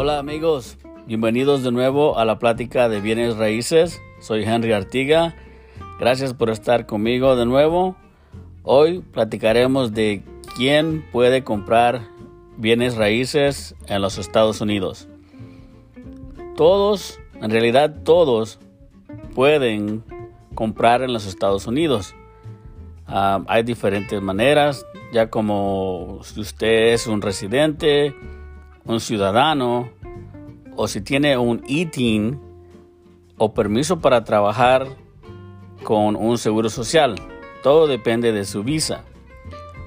Hola amigos, bienvenidos de nuevo a la plática de bienes raíces. Soy Henry Artiga. Gracias por estar conmigo de nuevo. Hoy platicaremos de quién puede comprar bienes raíces en los Estados Unidos. Todos, en realidad todos, pueden comprar en los Estados Unidos. Ah, hay diferentes maneras, ya como si usted es un residente, un ciudadano, o si tiene un ITIN o permiso para trabajar con un seguro social. Todo depende de su visa.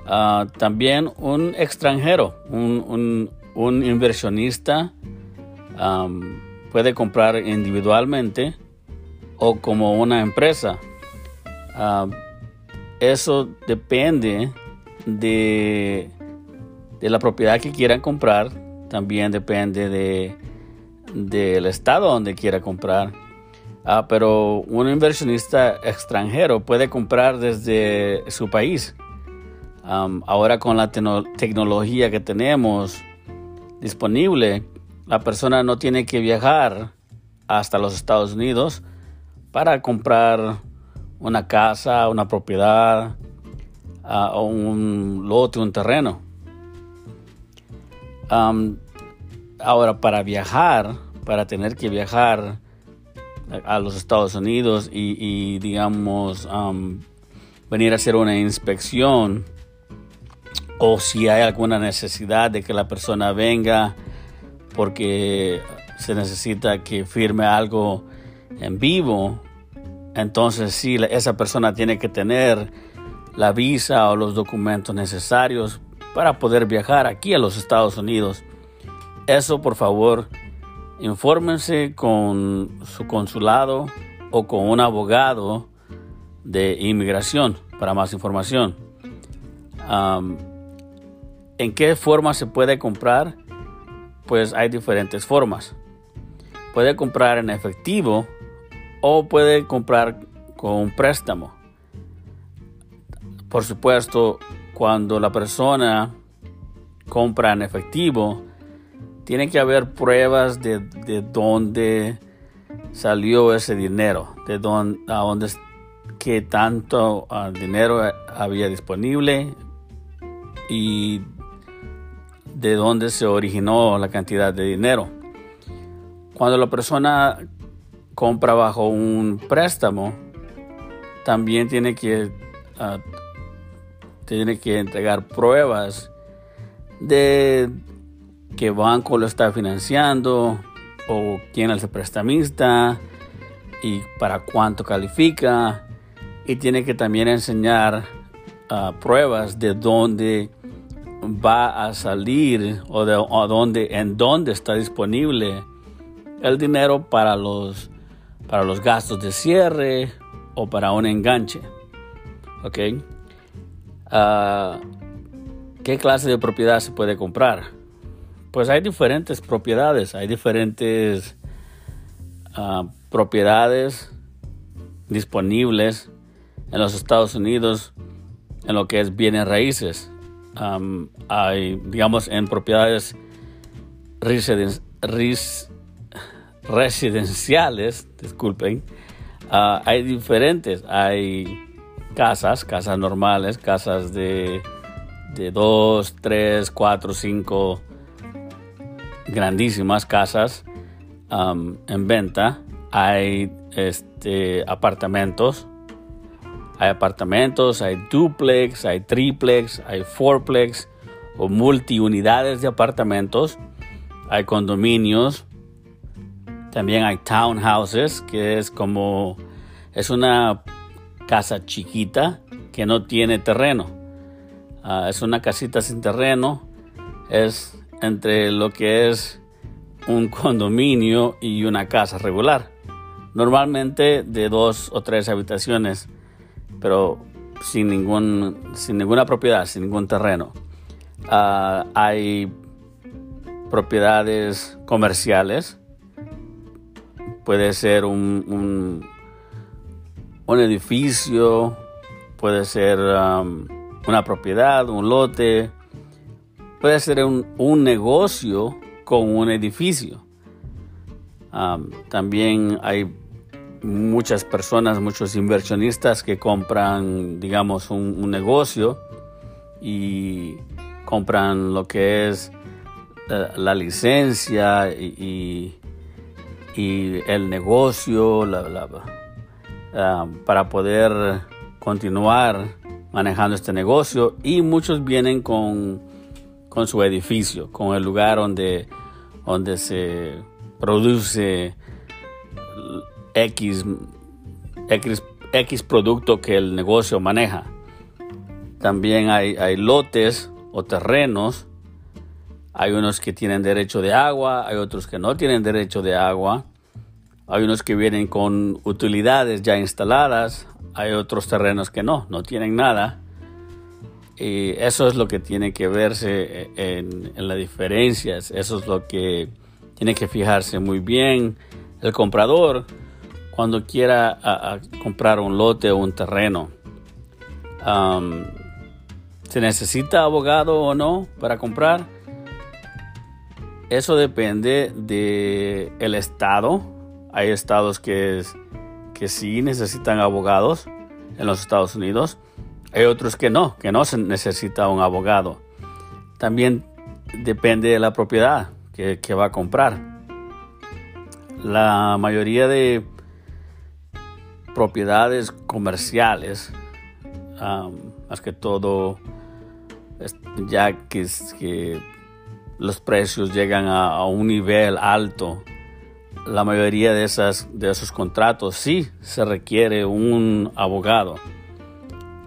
Ah, también un extranjero, un, inversionista puede comprar individualmente o como una empresa. Ah, eso depende de, de, la propiedad que quieran comprar. También depende de, del estado donde quiera comprar. Ah, pero un inversionista extranjero puede comprar desde su país. ahora con la tecnología que tenemos disponible, la persona no tiene que viajar hasta los Estados Unidos para comprar una casa, una propiedad uh, o un lote, un terreno. Ahora, para viajar, para tener que viajar a los Estados Unidos y, digamos, venir a hacer una inspección o si hay alguna necesidad de que la persona venga porque se necesita que firme algo en vivo, entonces sí, esa persona tiene que tener la visa o los documentos necesarios para poder viajar aquí a los Estados Unidos. Eso, por favor, infórmense con su consulado o con un abogado de inmigración para más información. ¿En qué forma se puede comprar? Pues hay diferentes formas. Puede comprar en efectivo o puede comprar con un préstamo. Por supuesto, cuando la persona compra en efectivo, tiene que haber pruebas de, dónde salió ese dinero, de dónde, a dónde, qué tanto ah, dinero había disponible y de dónde se originó la cantidad de dinero. Cuando la persona compra bajo un préstamo, también tiene que, ah, tiene que entregar pruebas de qué banco lo está financiando o quién es el prestamista y para cuánto califica. Y tiene que también enseñar ah, pruebas de dónde va a salir o de dónde, en dónde está disponible el dinero para los para los gastos de cierre o para un enganche. ¿Ok? Ah, ¿Qué clase de propiedad se puede comprar? Pues hay diferentes propiedades, hay diferentes ah, propiedades disponibles en los Estados Unidos en lo que es bienes raíces. hay, digamos, en propiedades residenciales disculpen, ah, hay diferentes. Hay casas, casas normales, casas de, de dos, tres, cuatro, cinco, grandísimas casas en venta. Hay este, apartamentos. Hay apartamentos, hay duplex, hay triplex, hay fourplex o multiunidades de apartamentos. Hay condominios, también hay townhouses, que es como, es una casa chiquita que no tiene terreno. Ah, es una casita sin terreno. Es entre lo que es un condominio y una casa regular. Normalmente de dos o tres habitaciones, pero sin, ningún, sin ninguna propiedad, sin ningún terreno. Ah, hay propiedades comerciales puede ser un, un, edificio, puede ser um, una propiedad, un lote, puede ser un, negocio con un edificio. también hay muchas personas, muchos inversionistas que compran, digamos, un, negocio y compran lo que es eh, la licencia y, el negocio para poder continuar manejando este negocio y muchos vienen con, con su edificio, con el lugar donde, donde se produce X, X, X producto que el negocio maneja. También hay, hay lotes o terrenos. Hay unos que tienen derecho de agua, hay otros que no tienen derecho de agua. Hay unos que vienen con utilidades ya instaladas, hay otros terrenos que no, no tienen nada. Y eso es lo que tiene que verse en, en las diferencias, eso es lo que tiene que fijarse muy bien el comprador cuando quiera comprar un lote o un terreno. ¿Se necesita abogado o no para comprar? Eso depende del el estado. Hay estados que, que sí necesitan abogados en los Estados Unidos. Hay otros que no, que no se necesita un abogado. También depende de la propiedad que, que va a comprar. La mayoría de propiedades comerciales, más que todo, ya que, que los precios llegan a, un nivel alto, la mayoría de, esas, de esos contratos sí se requiere un abogado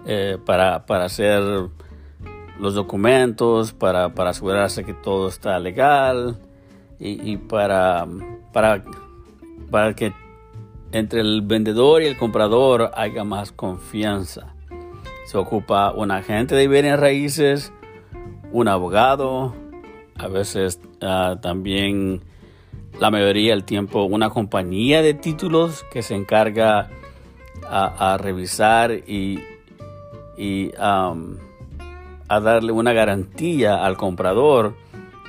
eh, para, para, hacer los documentos, para, para, asegurarse que todo está legal y, para, para, para que entre el vendedor y el comprador haya más confianza. Se ocupa un agente de bienes raíces, un abogado, a veces ah, también la mayoría del tiempo una compañía de títulos que se encarga a, revisar y, a darle una garantía al comprador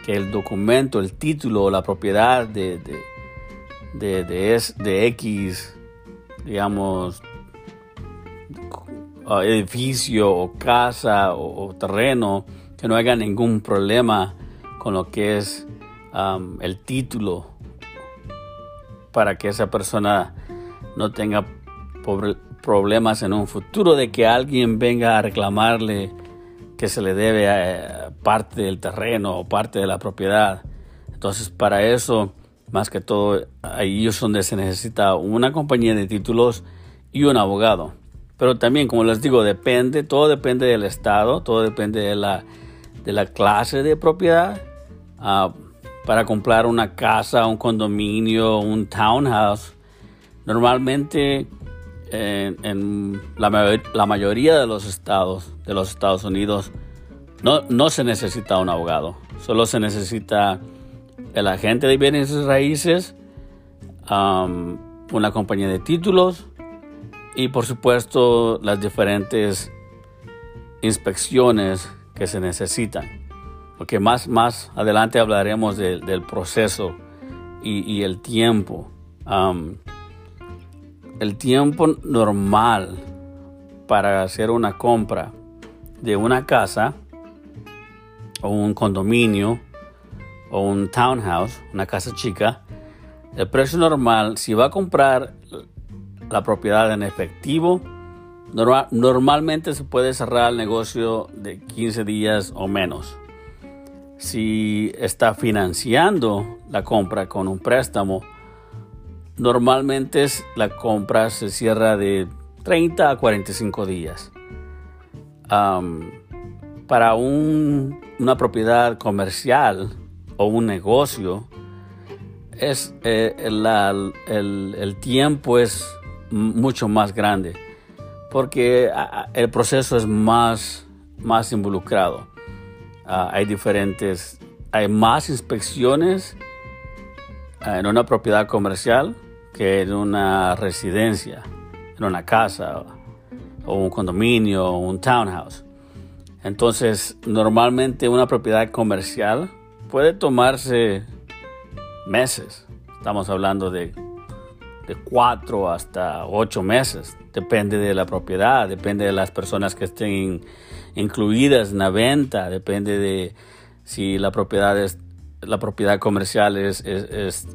que el documento, el título o la propiedad de de, de, de X, digamos, edificio o casa o, terreno, que no haya ningún problema con lo que es el título para que esa persona no tenga problemas en un futuro de que alguien venga a reclamarle que se le debe eh, parte del terreno o parte de la propiedad. Entonces, para eso más que todo, ahí es donde se necesita una compañía de títulos y un abogado. Pero también, como les digo, depende, todo depende del estado, todo depende de la, de la clase de propiedad. Ah, para comprar una casa, un condominio, un townhouse, normalmente en, la, mayoría de los estados de los Estados Unidos no, no se necesita un abogado, solo se necesita el agente de bienes raíces, una compañía de títulos y por supuesto las diferentes inspecciones que se necesitan. Porque más, más adelante hablaremos del proceso y, el tiempo. el tiempo normal para hacer una compra de una casa o un condominio o un townhouse, una casa chica, el precio normal, si va a comprar la propiedad en efectivo, normalmente se puede cerrar el negocio de 15 días o menos. Si está financiando la compra con un préstamo, normalmente la compra se cierra de 30 a 45 días. para una propiedad comercial, o un negocio, es, eh, el, tiempo es mucho más grande porque el proceso es más, más involucrado. Ah, hay diferentes, hay más inspecciones ah, en una propiedad comercial que en una residencia, en una casa o un condominio o un townhouse. Entonces, normalmente una propiedad comercial puede tomarse meses. Estamos hablando de, de cuatro hasta ocho meses. Depende de la propiedad, depende de las personas que estén incluidas en la venta, depende de si la propiedad es la propiedad comercial es,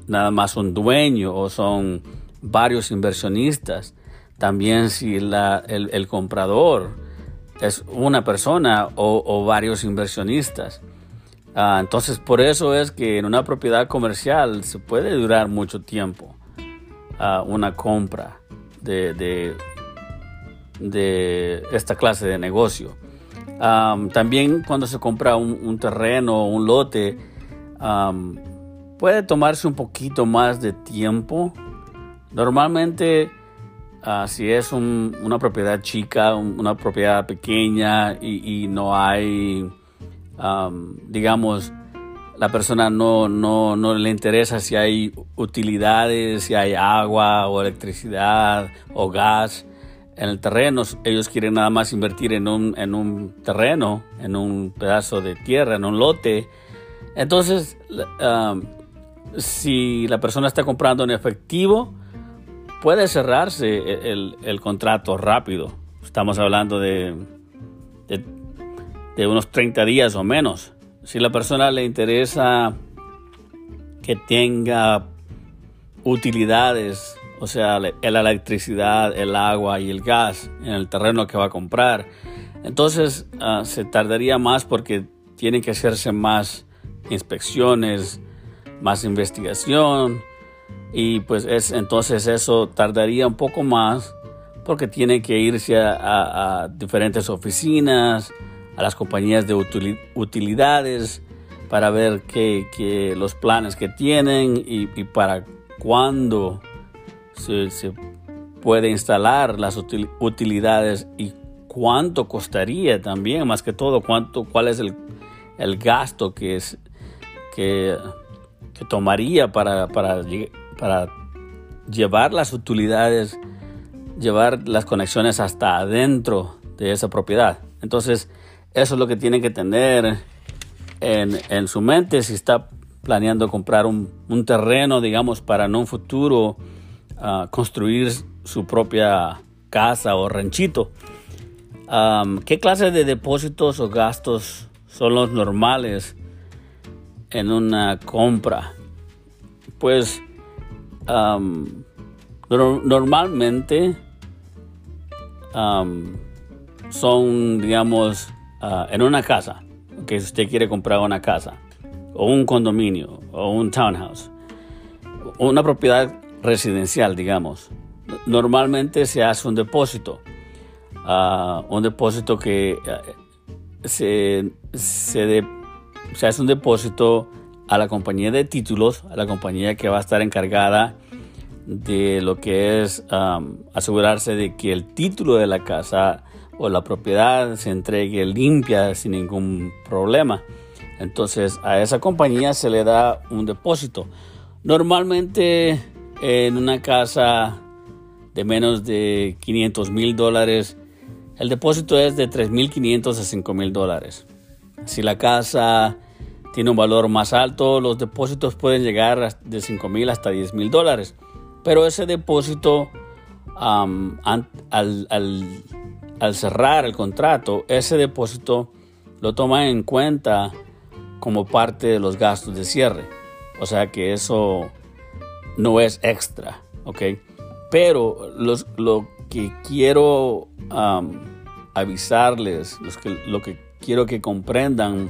nada más un dueño o son varios inversionistas. También si la, el, comprador es una persona o, o varios inversionistas. Ah, entonces por eso es que en una propiedad comercial se puede durar mucho tiempo una compra de, de, esta clase de negocio. También cuando se compra un, un terreno o un lote, puede tomarse un poquito más de tiempo. Normalmente, uh, si es un, una propiedad chica, una propiedad pequeña y no hay digamos, la persona no, no, no, le interesa si hay utilidades, si hay agua o electricidad o gas en el terreno. Ellos quieren nada más invertir en un, en un terreno, en un pedazo de tierra, en un lote. Entonces, si la persona está comprando en efectivo, puede cerrarse el, el contrato rápido. Estamos hablando de, de de unos 30 días o menos. Si la persona le interesa que tenga utilidades, o sea, la electricidad, el agua y el gas en el terreno que va a comprar, entonces ah, se tardaría más porque tiene que hacerse más inspecciones, más investigación y pues es entonces eso tardaría un poco más porque tiene que irse a diferentes oficinas, las compañías de utilidades para ver qué, los planes que tienen y, para cuándo se, puede instalar las utilidades y cuánto costaría también, más que todo, cuánto, cuál es el, gasto que, es, que, tomaría para, para, para llevar las utilidades, llevar las conexiones hasta adentro de esa propiedad. Entonces, eso es lo que tiene que tener en, su mente si está planeando comprar un, terreno, digamos, para en un futuro ah, construir su propia casa o ranchito. ¿Qué clase de depósitos o gastos son los normales en una compra? Pues normalmente son, digamos, Ah, en una casa, que si usted quiere comprar una casa, o un condominio, o un townhouse, una propiedad residencial, digamos, normalmente se hace un depósito. Ah, un depósito que ah, se, se, se, hace un depósito a la compañía de títulos, a la compañía que va a estar encargada de lo que es asegurarse de que el título de la casa o la propiedad se entregue limpia sin ningún problema. Entonces a esa compañía se le da un depósito. Normalmente en una casa de menos de 500 mil dólares, el depósito es de 3.500 a 5.000 dólares. Si la casa tiene un valor más alto, los depósitos pueden llegar de 5.000 hasta 10.000 dólares. Pero ese depósito al, al cerrar el contrato, ese depósito lo toma en cuenta como parte de los gastos de cierre. O sea que eso no es extra, ¿ok? Pero lo que quiero avisarles, lo que quiero que comprendan,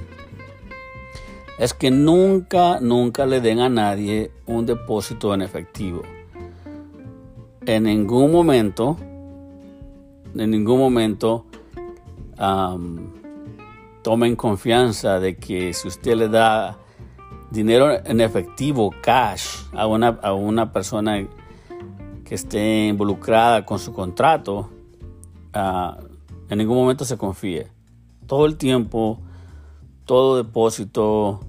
es que nunca, nunca le den a nadie un depósito en efectivo. En ningún momento en ningún momento tomen confianza de que si usted le da dinero en efectivo, cash, a una, a una persona que esté involucrada con su contrato, ah, en ningún momento se confíe. Todo el tiempo, todo depósito,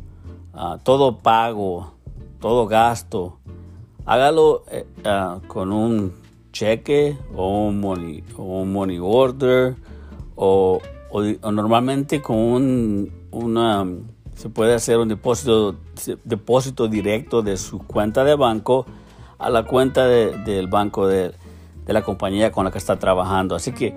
ah, todo pago, todo gasto, hágalo ah, con un cheque o un money, o un money order o, normalmente con un, una, se puede hacer un depósito, depósito directo de su cuenta de banco a la cuenta del banco de, de, la compañía con la que está trabajando. Así que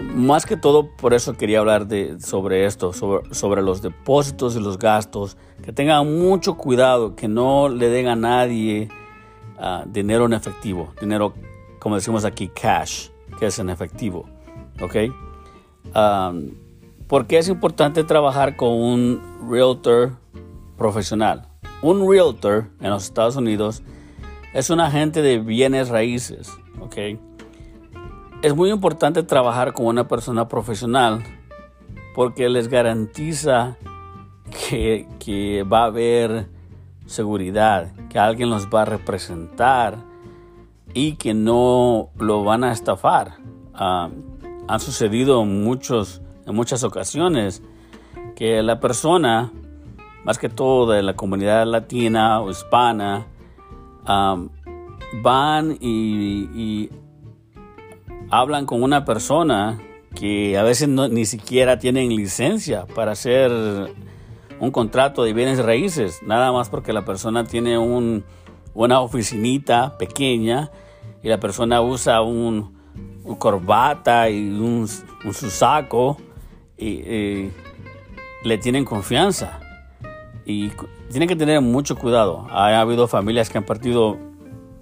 más que todo por eso quería hablar de, sobre esto, sobre, los depósitos y los gastos, que tengan mucho cuidado, que no le den a nadie uh, dinero en efectivo, dinero como decimos aquí cash, que es en efectivo, ¿ok? Um, porque es importante trabajar con un realtor profesional. Un realtor en los Estados Unidos es un agente de bienes raíces, ¿ok? Es muy importante trabajar con una persona profesional porque les garantiza que va a haber seguridad, que alguien los va a representar y que no lo van a estafar. Uh, han sucedido muchos en muchas ocasiones que la persona, más que todo de la comunidad latina o hispana, van y, hablan con una persona que a veces ni siquiera tienen licencia para hacer un contrato de bienes raíces, nada más porque la persona tiene un, una oficinita pequeña y la persona usa un, corbata y un, un su saco y, le tienen confianza. Y tienen que tener mucho cuidado. Ha habido familias que han partido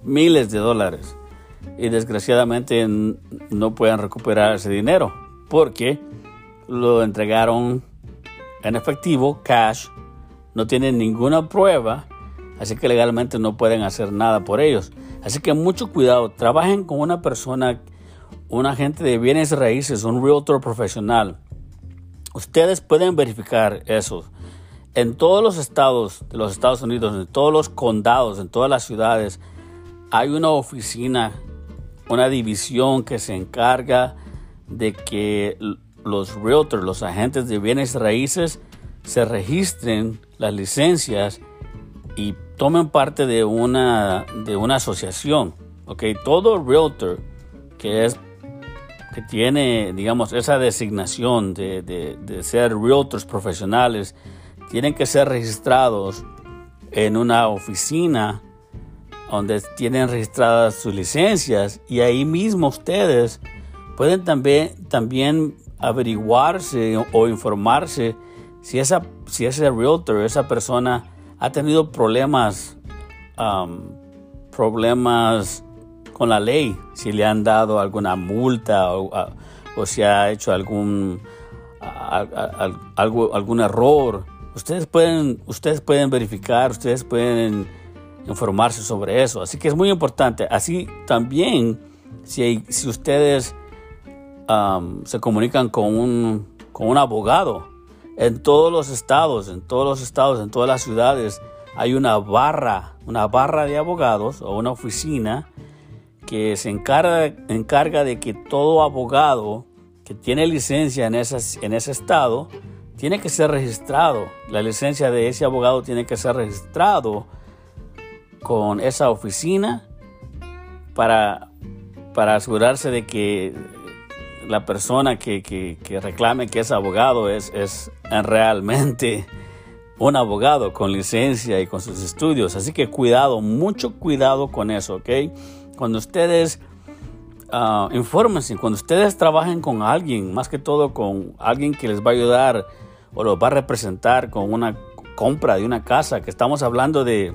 miles de dólares y desgraciadamente no pueden recuperar ese dinero porque lo entregaron en efectivo, cash, no tienen ninguna prueba, así que legalmente no pueden hacer nada por ellos. Así que mucho cuidado, trabajen con una persona, un agente de bienes raíces, un realtor profesional Ustedes pueden verificar eso. En todos los estados de los Estados Unidos, en todos los condados, en todas las ciudades, hay una oficina, una división que se encarga de que los realtors, los agentes de bienes raíces, se registren las licencias y tomen parte de una, de una asociación. Okay? Todo realtor que es que tiene, digamos, esa designación de, de, ser realtors profesionales, tienen que ser registrados en una oficina donde tienen registradas sus licencias y ahí mismo ustedes pueden también, también averiguarse o informarse si, esa, si ese realtor, esa persona ha tenido problemas, problemas con la ley, si le han dado alguna multa o, si ha hecho algún, algún error. Ustedes pueden, ustedes pueden verificar, ustedes pueden informarse sobre eso. Así que es muy importante. Así también, si, si ustedes se comunican con un, con un abogado, en todos los estados, en todos los estados, en todas las ciudades, hay una barra, una barra de abogados o una oficina que se encarga, de que todo abogado que tiene licencia en, ese estado tiene que ser registrado. La licencia de ese abogado tiene que ser registrado con esa oficina para asegurarse de que la persona que, que, reclame que es abogado es, es realmente un abogado con licencia y con sus estudios. Así que cuidado, mucho cuidado con eso, ¿ok? cuando ustedes uh, infórmense, cuando ustedes trabajen con alguien, más que todo con alguien que les va a ayudar o los va a representar con una compra de una casa, que estamos hablando de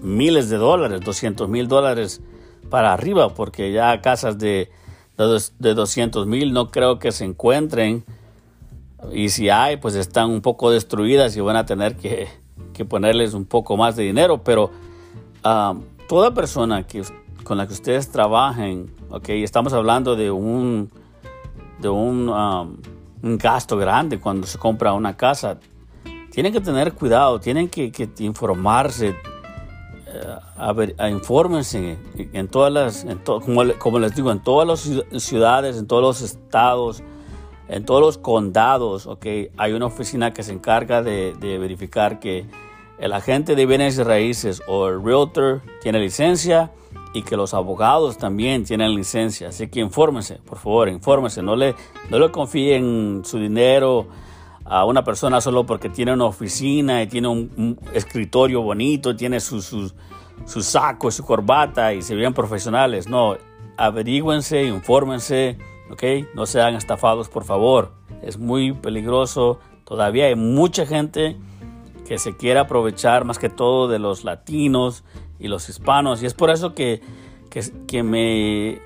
miles de dólares, 200 mil dólares para arriba, porque ya casas de, de 200 mil no creo que se encuentren. Y si hay, pues están un poco destruidas y van a tener que, que ponerles un poco más de dinero. Pero uh, toda persona que, con la que ustedes trabajen, okay, estamos hablando de un, de un, um, un gasto grande cuando se compra una casa, tienen que tener cuidado, tienen que, informarse, a ver, infórmense en todas las, como, les digo, en todas las ciudades, en todos los estados, en todos los condados, hay una oficina que se encarga de, de verificar que el agente de bienes y raíces o el realtor tiene licencia y que los abogados también tienen licencia. Así que infórmense, por favor, infórmense. No le, no le confíen su dinero a una persona solo porque tiene una oficina y tiene un, escritorio bonito, tiene su, su, su saco, su corbata y se vean profesionales. No, averígüense, infórmense, ¿ok? No sean estafados, por favor. Es muy peligroso. Todavía hay mucha gente que se quiere aprovechar más que todo de los latinos y los hispanos. Y es por eso que, que, me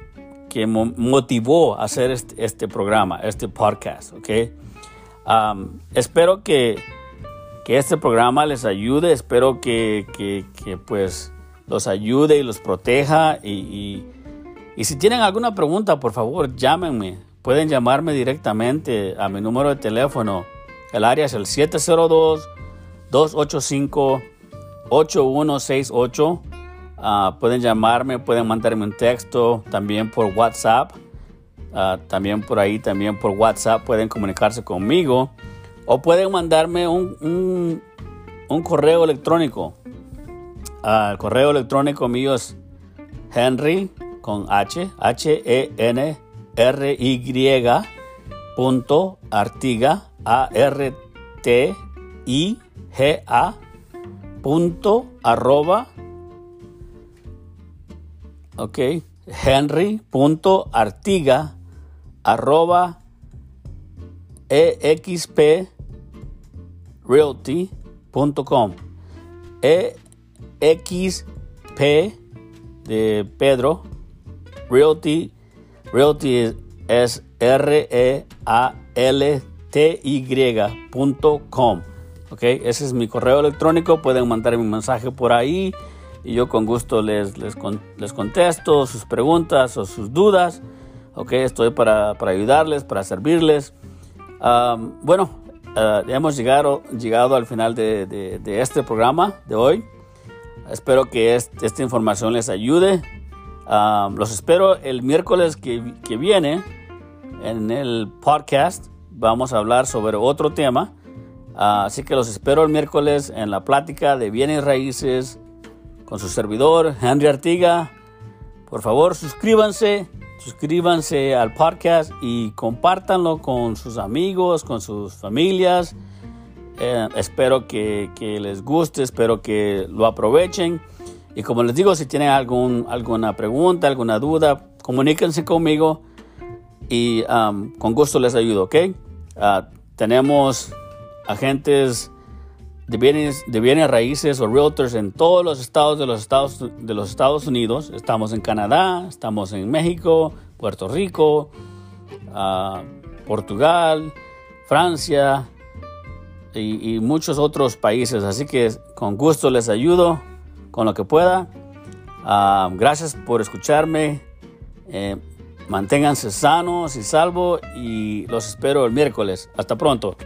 que motivó a hacer este, este, programa, este podcast, ¿ok? Espero que, que, este programa les ayude, espero que, que, pues los ayude y los proteja y, y, si tienen alguna pregunta, por favor, llámenme. Pueden llamarme directamente a mi número de teléfono. El área es el 702-285-8168. Ah, pueden llamarme, pueden mandarme un texto también por WhatsApp. Ah, también por ahí, también por WhatsApp pueden comunicarse conmigo. O pueden mandarme un, un, correo electrónico. Ah, el correo electrónico mío es Henry con H, H-E-N R Y punto Artiga A R T I G A punto arroba ok Henry punto Artiga arroba exprealty.com exp de Pedro realty realty es r e a l t y.com ok ese es mi correo electrónico pueden mandar mi mensaje por ahí y yo con gusto les, les, les contesto sus preguntas o sus dudas Ok, estoy para, ayudarles, para servirles. bueno, uh, hemos llegado, llegado al final de, este programa de hoy. Espero que esta información les ayude. los espero el miércoles que, viene en el podcast. Vamos a hablar sobre otro tema. Ah, así que los espero el miércoles en la plática de bienes raíces con su servidor, Henry Artiga. Por favor, suscríbanse suscríbanse al podcast y compártanlo con sus amigos, con sus familias. Eh, espero que, les guste, espero que lo aprovechen. Y como les digo, si tienen algún, alguna pregunta, alguna duda, comuníquense conmigo y um, con gusto les ayudo, ¿ok? Uh, tenemos agentes de bienes, de bienes raíces o realtors en todos los estados de los Estados, de los Estados Unidos. Estamos en Canadá, estamos en México, Puerto Rico, ah, Portugal, Francia y, muchos otros países. Así que con gusto les ayudo con lo que pueda. Ah, gracias por escucharme. Eh, manténganse sanos y salvos y los espero el miércoles. Hasta pronto.